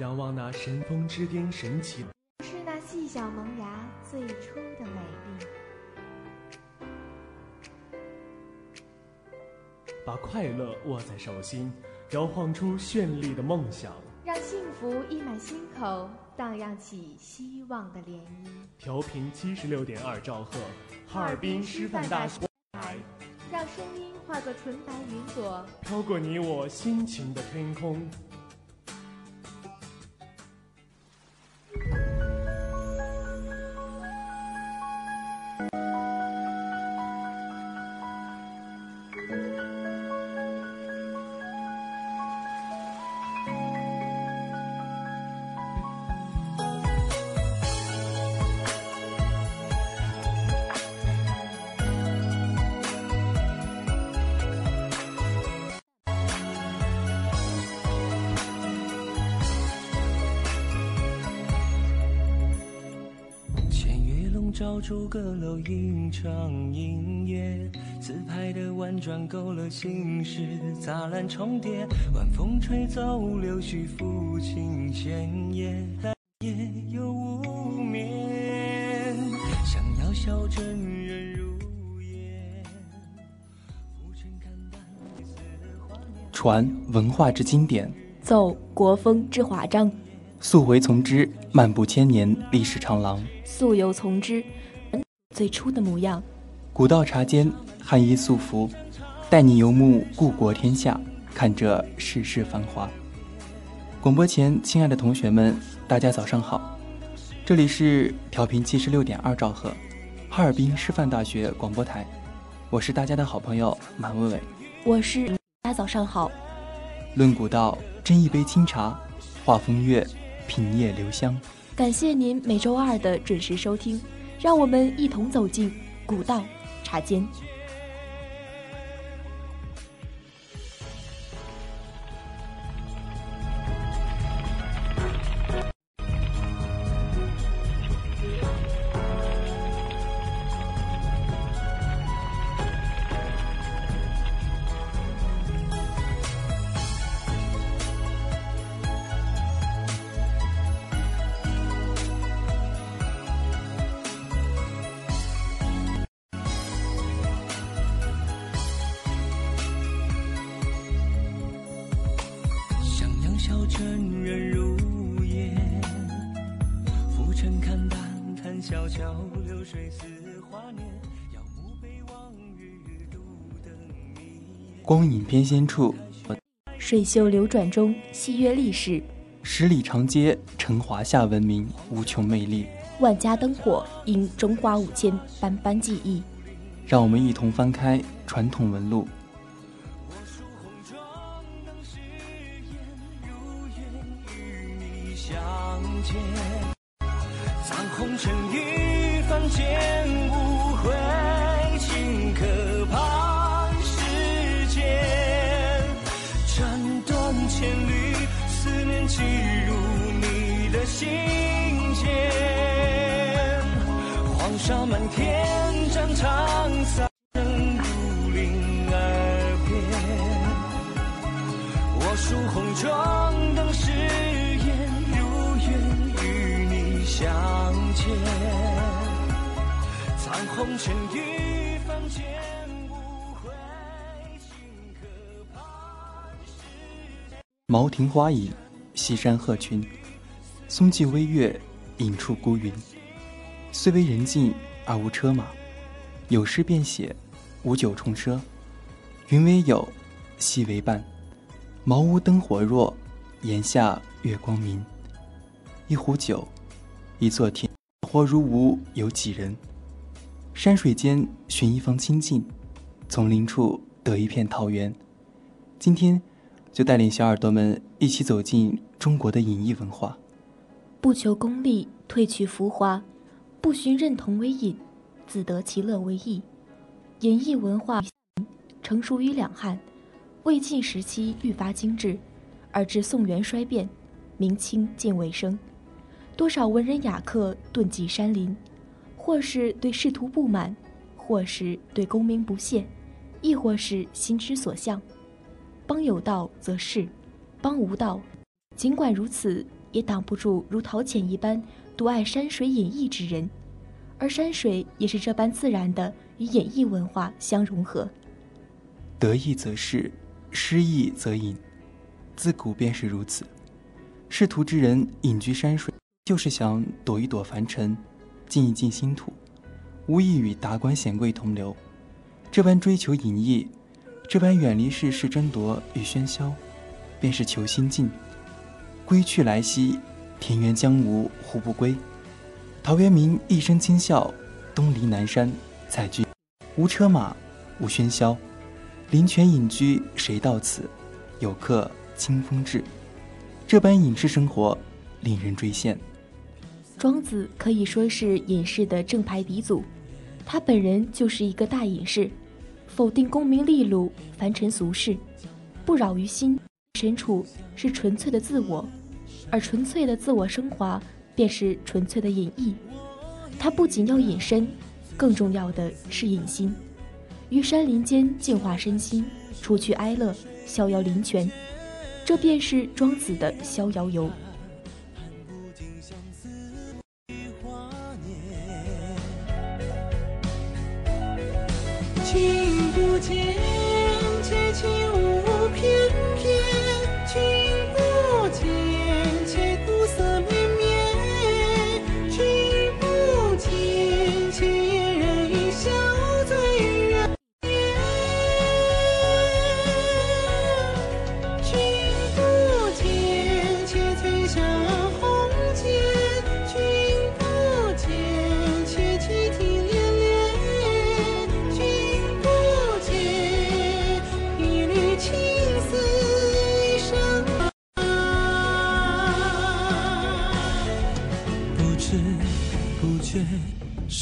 仰望那神峰之巅，神奇。是那细小萌芽最初的美丽，把快乐握在手心，摇晃出绚丽的梦想，让幸福溢满心口，荡漾起希望的涟漪。调频七十六点二兆赫，哈尔滨师范大学台，让声音化作纯白云朵，飘过你我心情的天空。照出阁楼一场音乐，自拍的婉转勾勒心事，杂乱重叠，晚风吹走柳絮，抚琴弦夜，夜又无眠。想要笑真人如烟，浮沉看淡褪色的画面。传文化之经典，奏国风之华章。溯回从之，漫步千年历史长廊；溯游从之，最初的模样。古道茶间，汉衣素服，带你游目故国天下，看这世事繁华。广播前，亲爱的同学们，大家早上好，这里是调频七十六点二兆赫，哈尔滨师范大学广播台，我是大家的好朋友马伟伟，我是大家早上好。论古道，斟一杯清茶，话风月。品夜留香，感谢您每周二的准时收听，让我们一同走进古道茶间。光影翩跹处，水袖流转中，戏约历史；十里长街，承华夏文明无穷魅力；万家灯火，映中华五千斑斑记忆。让我们一同翻开传统纹路。红尘雨凡间，无悔顷刻盼世茅亭花影，西山鹤群，松际微月，影出孤云。虽为人尽而无车马，有诗便写：无酒重奢。云为友，戏为伴。茅屋灯火弱，檐下月光明。一壶酒，一座田，活如无有几人？山水间寻一方清静，丛林处得一片桃源。今天，就带领小耳朵们一起走进中国的隐逸文化。不求功利，褪去浮华，不寻认同为隐，自得其乐为艺。隐逸文化成熟于两汉。魏晋时期愈发精致，而至宋元衰变，明清渐尾声。多少文人雅客遁迹山林，或是对仕途不满，或是对功名不屑，亦或是心之所向。邦有道则仕，邦无道，尽管如此，也挡不住如陶潜一般独爱山水隐逸之人。而山水也是这般自然的与演绎文化相融合。得意则仕。失意则隐，自古便是如此。仕途之人隐居山水，就是想躲一躲凡尘，静一静心土，无意与达官显贵同流。这般追求隐逸，这般远离世事争夺与喧嚣，便是求心静。归去来兮，田园将芜胡不归？陶渊明一生清笑，东篱南山采菊，无车马，无喧嚣。林泉隐居，谁到此？有客清风至。这般隐士生活，令人追羡。庄子可以说是隐士的正牌鼻祖，他本人就是一个大隐士，否定功名利禄、凡尘俗事，不扰于心深处是纯粹的自我，而纯粹的自我升华，便是纯粹的隐逸。他不仅要隐身，更重要的是隐心。于山林间净化身心，除去哀乐，逍遥林泉，这便是庄子的逍遥游。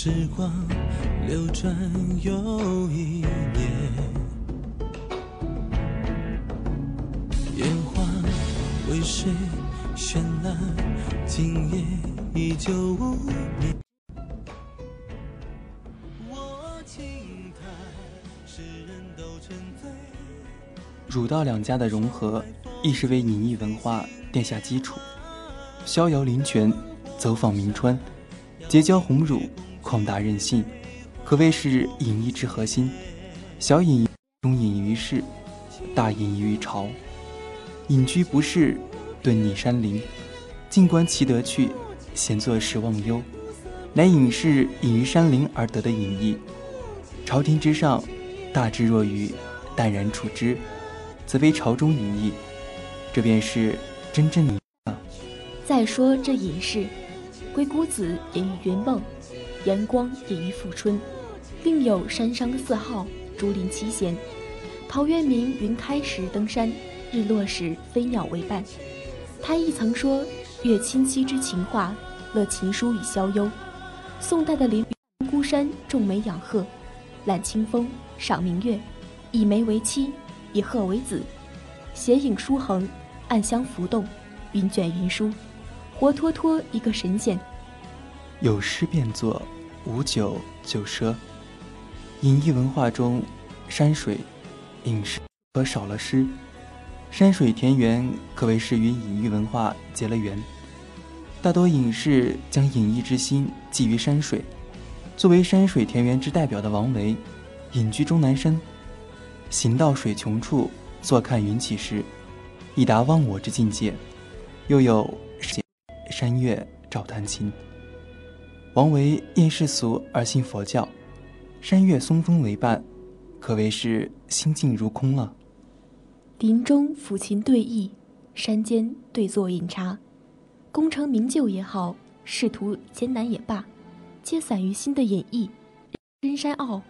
时光流转又一年。烟花为谁绚烂？今夜依旧无眠。我轻叹，世人都沉醉。儒道两家的融合，亦是为隐逸文化奠下基础。逍遥林泉，走访名川，结交鸿儒，旷达任性，可谓是隐逸之核心。小隐中隐于世，大隐于朝。隐居不仕，遁逆山林，静观其德趣，闲坐时忘忧，乃隐士隐于山林而得的隐逸。朝廷之上，大智若愚，淡然处之，则为朝中隐逸。这便是真正的。再说这隐士，鬼谷子隐于云梦，阳光隐于富春，另有山上的四号，竹林七贤。陶渊明云开时登山，日落时飞鸟为伴。他亦曾说：“阅亲戚之情话，乐琴书以消忧。”宋代的林孤山种梅养鹤，揽清风，赏明月，以梅为妻，以鹤为子，斜影书横，暗香浮动，云卷云舒，活脱脱一个神仙。有诗便作，无酒就赊。隐逸文化中，山水、隐士可少了诗。山水田园可谓是与隐逸文化结了缘。大多隐士将隐逸之心寄于山水。作为山水田园之代表的王维，隐居终南山，行到水穷处，坐看云起时，已达忘我之境界。又有山月照弹琴。王维厌世俗而信佛教，山岳松风为伴，可谓是心静如空了。林中抚琴对弈，山间对坐饮茶，功成名就也好，仕途艰难也罢，皆散于心的演绎。深山坳，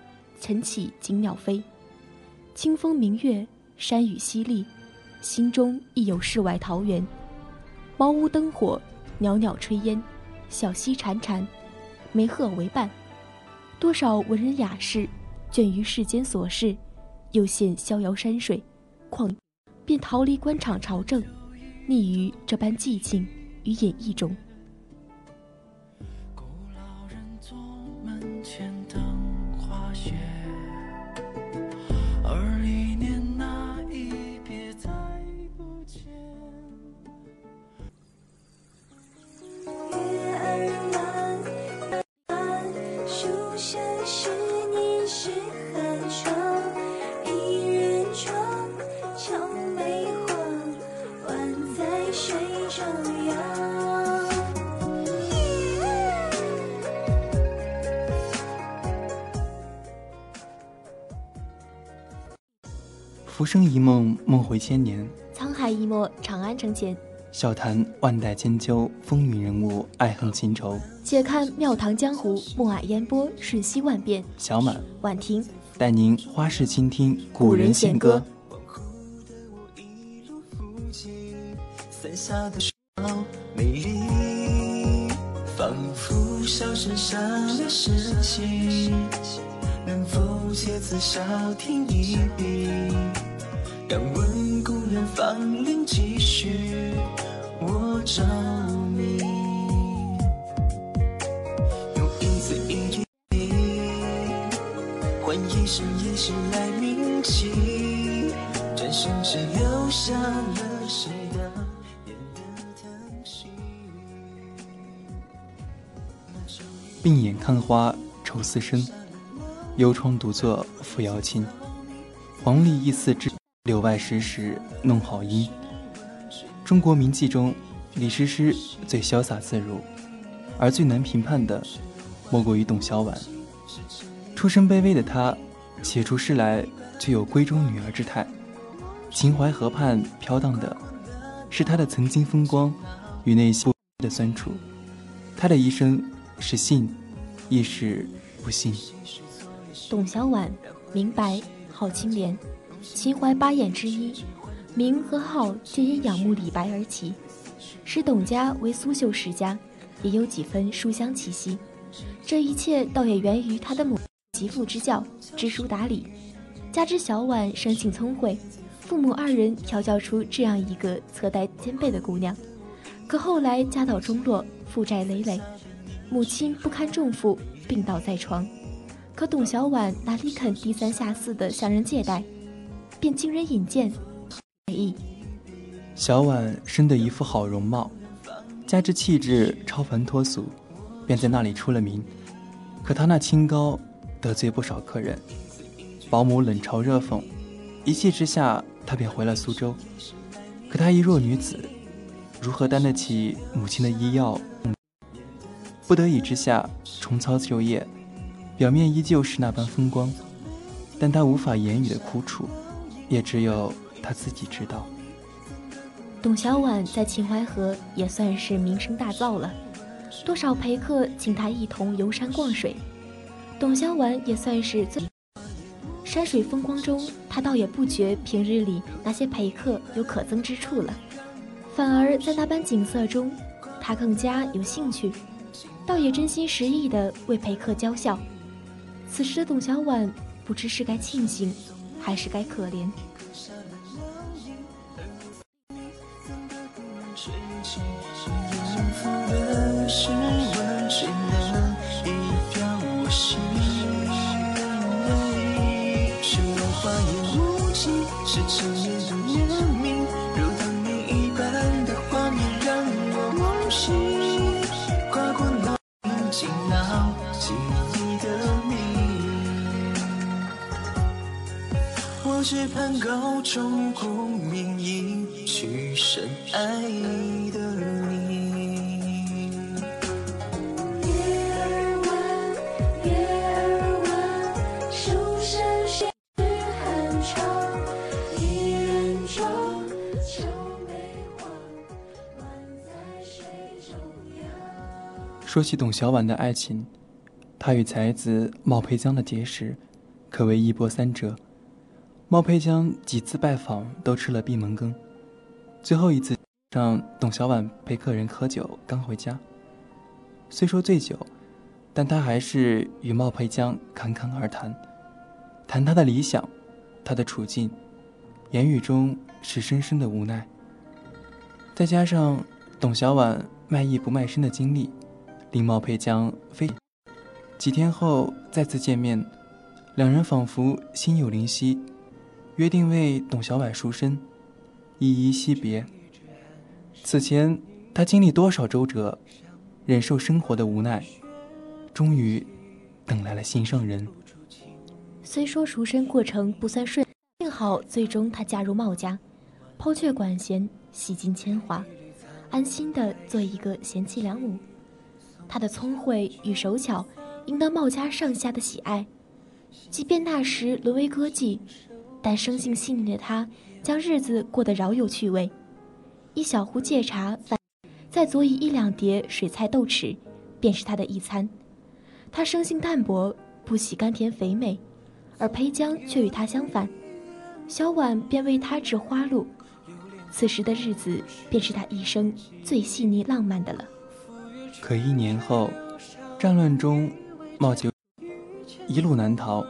晨起惊鸟飞，清风明月，山雨淅沥，心中亦有世外桃源。茅屋灯火，袅袅炊烟，小溪潺潺。梅鹤为伴，多少文人雅士倦于世间琐事，又羡逍遥山水，况便逃离官场朝政，溺于这般寂静与演绎中。生一梦，梦回千年；沧海一墨，长安城前。笑谈万代千秋，风云人物，爱恨情仇。且看庙堂江湖，暮霭烟波，瞬息万变。小满婉婷带您花式倾听古人弦歌。伞下的少美丽，仿佛小镇上的诗情，能否借此少听一笔？敢问故人芳龄几许？我着迷，用一字一句换一生一世来铭记，转身只留下了谁的眼的叹息。病眼看花愁思深，幽窗独坐扶摇琴。黄鹂一似知，柳外时时弄好音。中国名妓中，李师师最潇洒自如，而最难评判的，莫过于董小宛。出身卑微的她，写出诗来却有闺中女儿之态。秦淮河畔飘荡的，是她的曾经风光与内心的酸楚。她的一生是信，亦是不信。董小宛，明白，好青莲，秦淮八艳之一，名和号皆因仰慕李白而起。使董家为苏绣世家，也有几分书香气息。这一切倒也源于他的母媳妇之教，知书达理。加之小婉生性聪慧，父母二人调教出这样一个侧带兼备的姑娘。可后来家道中落，负债累累，母亲不堪重负，病倒在床。可董小宛哪里肯低三下四地向人借贷，便经人引荐，小婉生得一副好容貌，加之气质超凡脱俗，便在那里出了名。可她那清高，得罪不少客人，保姆冷嘲热讽，一气之下，她便回了苏州。可她一弱女子，如何担得起母亲的医药？不得已之下，重操旧业，表面依旧是那般风光，但她无法言语的苦楚，也只有他自己知道。董小宛在秦淮河也算是名声大噪了，多少陪客请她一同游山逛水。董小宛也算是最山水风光中，她倒也不觉平日里那些陪客有可憎之处了，反而在那般景色中，她更加有兴趣，倒也真心实意地为陪客娇笑。此时的董小宛不知是该庆幸，还是该可怜。是，成年的年明，只盼高中功名，一去深爱的你。说起董小宛的爱情，她与才子冒沛江的结识，可谓一波三折。冒佩江几次拜访都吃了闭门羹，最后一次让董小宛陪客人喝酒刚回家，虽说醉酒，但他还是与冒佩江侃侃而谈，谈他的理想，他的处境，言语中是深深的无奈。再加上董小宛卖艺不卖身的经历，令冒佩江非几天后再次见面，两人仿佛心有灵犀。约定为董小宛赎身，依依惜别。此前他经历多少周折，忍受生活的无奈，终于等来了心上人。虽说赎身过程不算顺，幸好最终他嫁入茂家，抛却管弦，洗尽铅华，安心的做一个贤妻良母。她的聪慧与手巧，赢得茂家上下的喜爱。即便那时沦为歌妓。但生性细腻的他，将日子过得饶有趣味。一小壶芥茶，再佐以一两碟水菜豆豉，便是他的一餐。他生性淡泊，不喜甘甜肥美，而裴江却与他相反。小婉便为他制花露，此时的日子便是他一生最细腻浪漫的了。可一年后，战乱中冒起一路难逃，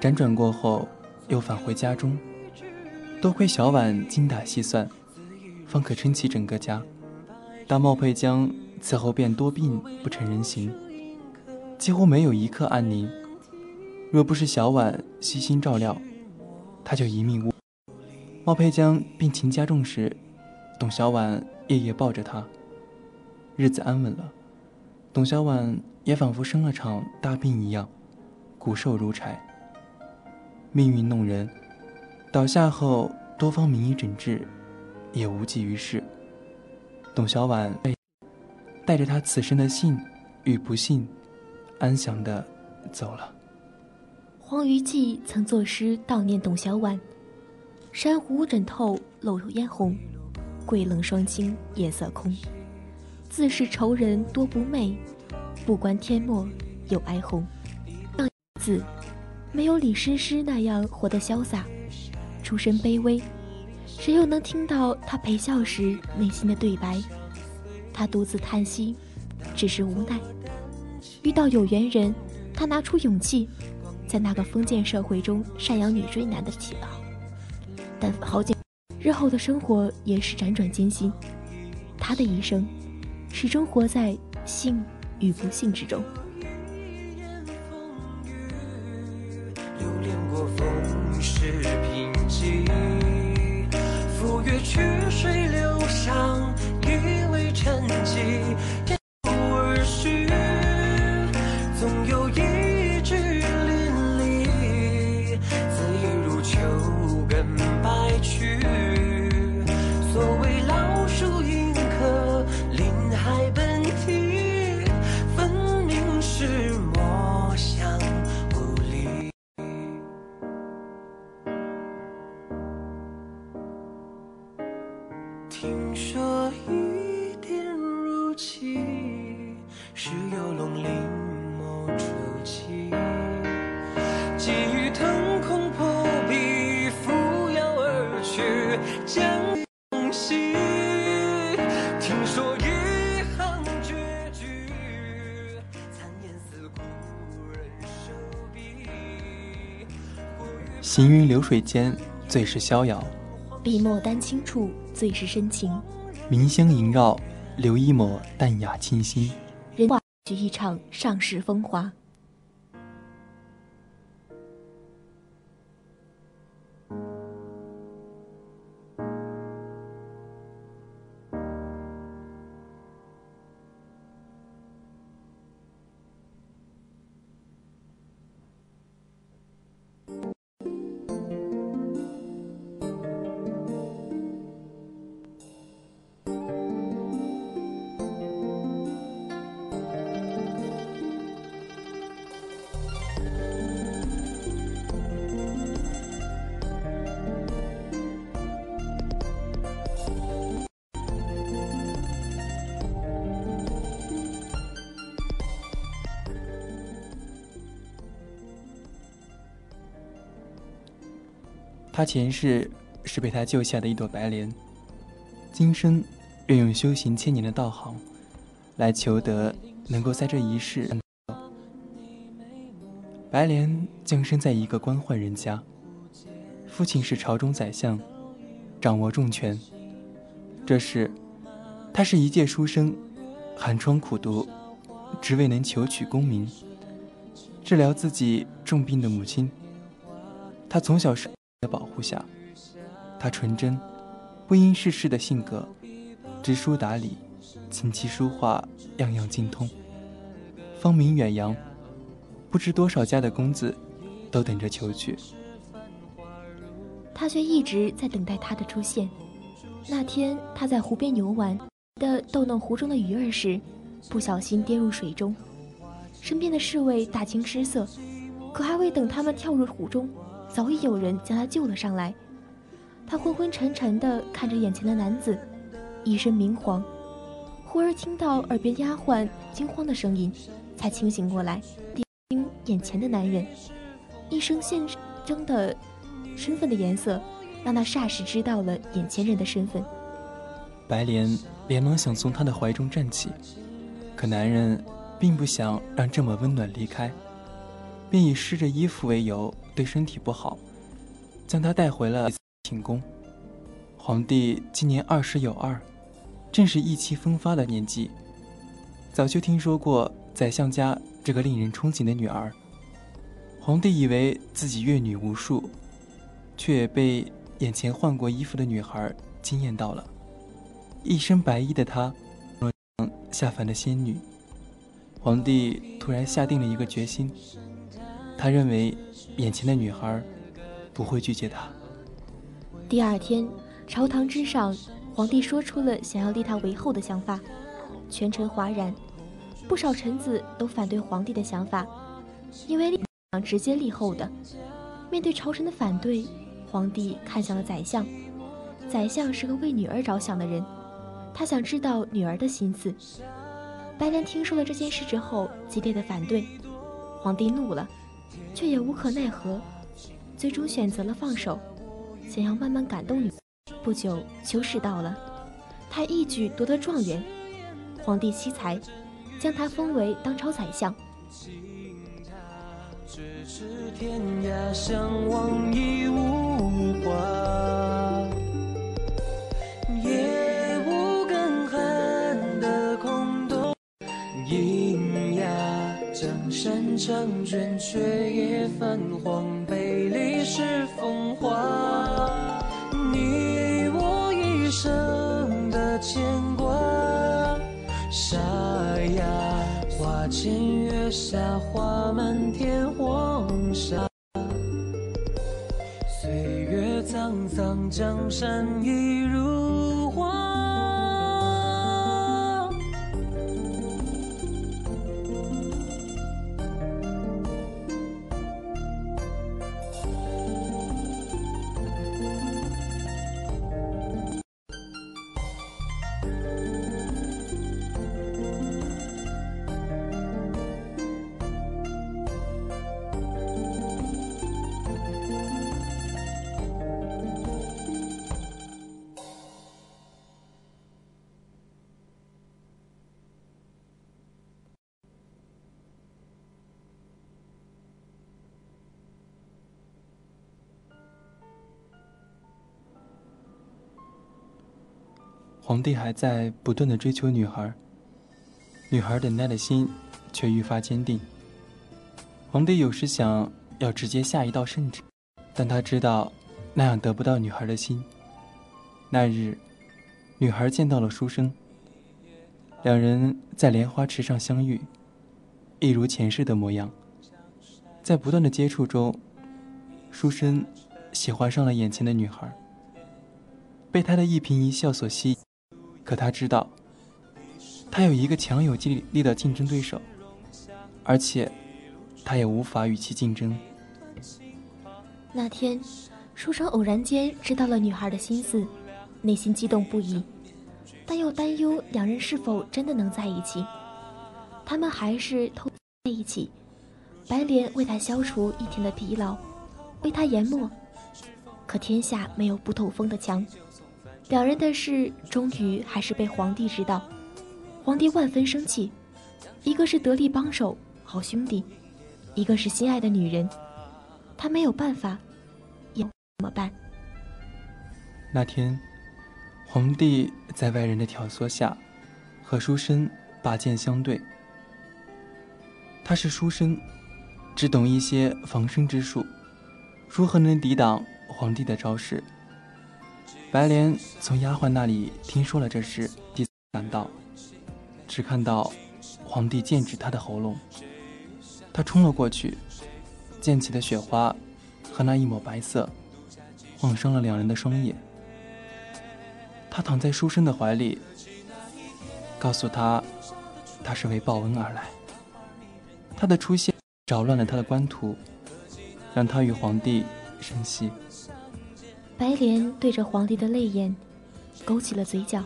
辗转过后。又返回家中，多亏小婉精打细算，方可撑起整个家。但冒佩江此后便多病不成人形，几乎没有一刻安宁。若不是小婉悉心照料，他就一命呜。冒佩江病情加重时，董小婉夜夜抱着他。日子安稳了，董小婉也仿佛生了场大病一样，骨瘦如柴。命运弄人，倒下后多方名医诊治，也无济于事。董小宛被带着他此生的幸与不幸，安详的走了。黄于季曾作诗悼念董小宛：“珊瑚枕透漏烟红，桂冷霜清夜色空。自是愁人多不寐，不关天末有哀鸿。”字。没有李师师那样活得潇洒，出身卑微，谁又能听到他陪笑时内心的对白？他独自叹息，只是无奈。遇到有缘人，他拿出勇气，在那个封建社会中赡养女追男的祈祷。但好景，日后的生活也是辗转艰辛，他的一生始终活在幸与不幸之中。行云流水间，最是逍遥；笔墨丹青处，最是深情。明香萦绕，留一抹淡雅清新。人话举一场上世风华。他前世是被他救下的一朵白莲，今生愿用修行千年的道行，来求得能够在这一世。白莲降生在一个官宦人家，父亲是朝中宰相，掌握重权。这时，他是一介书生，寒窗苦读，只为能求取功名，治疗自己重病的母亲。他从小是的保护下，他纯真、不谙世事的性格，知书达理，琴棋书画样样精通，芳名远扬。不知多少家的公子都等着求娶，他却一直在等待他的出现。那天他在湖边游玩的逗弄湖中的鱼儿时，不小心跌入水中，身边的侍卫大惊失色，可还未等他们跳入湖中，早已有人将他救了上来。他昏昏沉沉地看着眼前的男子，一身明黄，忽而听到耳边丫鬟惊慌的声音，才清醒过来。眼前的男人，一声现征的身份的颜色，让他霎时知道了眼前人的身份。白莲连忙想从他的怀中站起，可男人并不想让这么温暖离开，便以湿着衣服为由，对身体不好，将他带回了寝宫。皇帝今年二十有二，正是意气风发的年纪，早就听说过宰相家。这个令人憧憬的女儿，皇帝以为自己阅女无数，却也被眼前换过衣服的女孩惊艳到了。一身白衣的她，像下凡的仙女。皇帝突然下定了一个决心，他认为眼前的女孩不会拒绝他。第二天，朝堂之上，皇帝说出了想要立他为后的想法，全城哗然。不少臣子都反对皇帝的想法，因为立直接立后的。面对朝臣的反对，皇帝看向了宰相。宰相是个为女儿着想的人，他想知道女儿的心思。白莲听说了这件事之后，激烈的反对。皇帝怒了，却也无可奈何，最终选择了放手，想要慢慢感动女。不久，秋试到了，他一举夺得状元。皇帝惜才。将他封为当朝宰相。天涯相望已无话，山长卷，却也泛黄，杯里是风华。你我一生的牵挂，沙哑。花前月下，花满天黄沙。岁月沧桑，江山一如皇帝还在不断的追求女孩，女孩等待的心却愈发坚定。皇帝有时想要直接下一道圣旨，但他知道那样得不到女孩的心。那日，女孩见到了书生，两人在莲花池上相遇，一如前世的模样。在不断的接触中，书生喜欢上了眼前的女孩，被她的一颦一笑所吸引。可他知道，他有一个强有力的竞争对手，而且他也无法与其竞争。那天，书生偶然间知道了女孩的心思，内心激动不已，但又担忧两人是否真的能在一起。他们还是偷在一起。白莲为他消除一天的疲劳，为他研墨。可天下没有不透风的墙。两人的事终于还是被皇帝知道，皇帝万分生气。一个是得力帮手、好兄弟，一个是心爱的女人，他没有办法，也怎么办？那天，皇帝在外人的挑唆下，和书生拔剑相对。他是书生，只懂一些防身之术，如何能抵挡皇帝的招式？白莲从丫鬟那里听说了这事，第赶到，只看到。皇帝剑指他的喉咙，他冲了过去，溅起的雪花和那一抹白色，晃伤了两人的双眼。他躺在书生的怀里，告诉他，他是为报恩而来。他的出现扰乱了他的官途，让他与皇帝生息。白莲对着皇帝的泪眼，勾起了嘴角。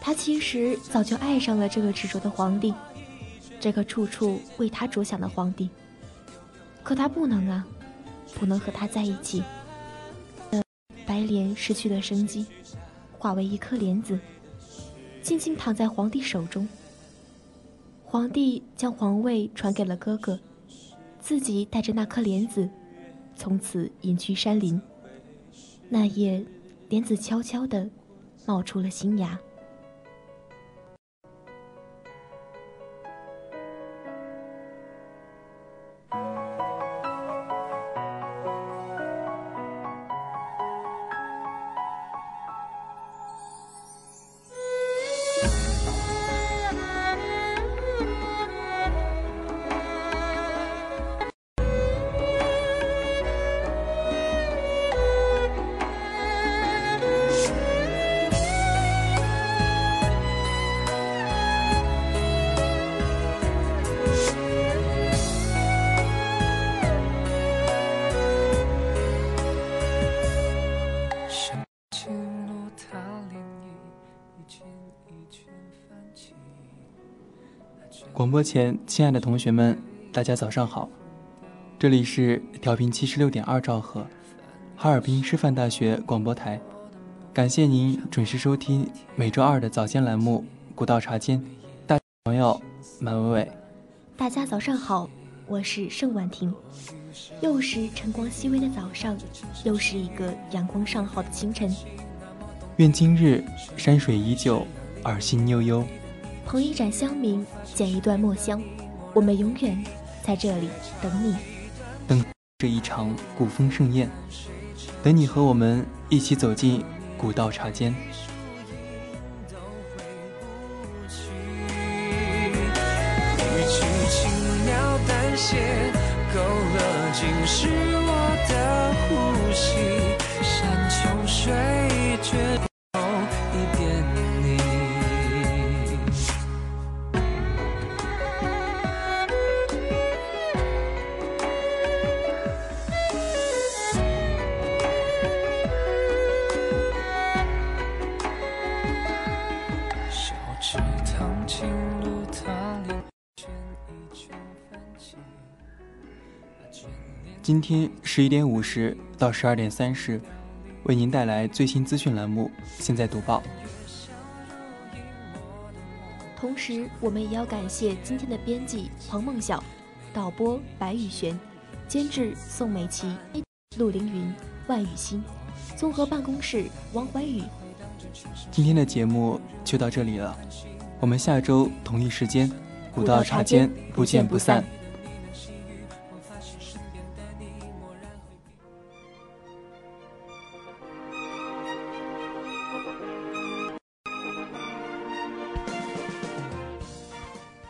他其实早就爱上了这个执着的皇帝，这个处处为他着想的皇帝。可他不能啊，不能和他在一起。白莲失去了生机，化为一颗莲子，静静躺在皇帝手中。皇帝将皇位传给了哥哥，自己带着那颗莲子，从此隐居山林。那夜，莲子悄悄地冒出了新芽。播前，亲爱的同学们，大家早上好！这里是调频七十六点二兆赫，哈尔滨师范大学广播台。感谢您准时收听每周二的早间栏目《古道茶间》。大朋友，满伟伟。大家早上好，我是盛婉婷。又是晨光熹微的早上，又是一个阳光尚好的清晨。愿今日山水依旧，耳心悠悠。捧一盏香茗，剪一段墨香，我们永远在这里等你，等这一场古风盛宴，等你和我们一起走进古道茶间。今天十一点五十到十二点三十，为您带来最新资讯栏目。现在读报。同时，我们也要感谢今天的编辑彭梦晓、导播白宇璇、监制宋美琪、陆凌云、万雨欣、综合办公室王怀宇。今天的节目就到这里了，我们下周同一时间，古道茶间不见不散。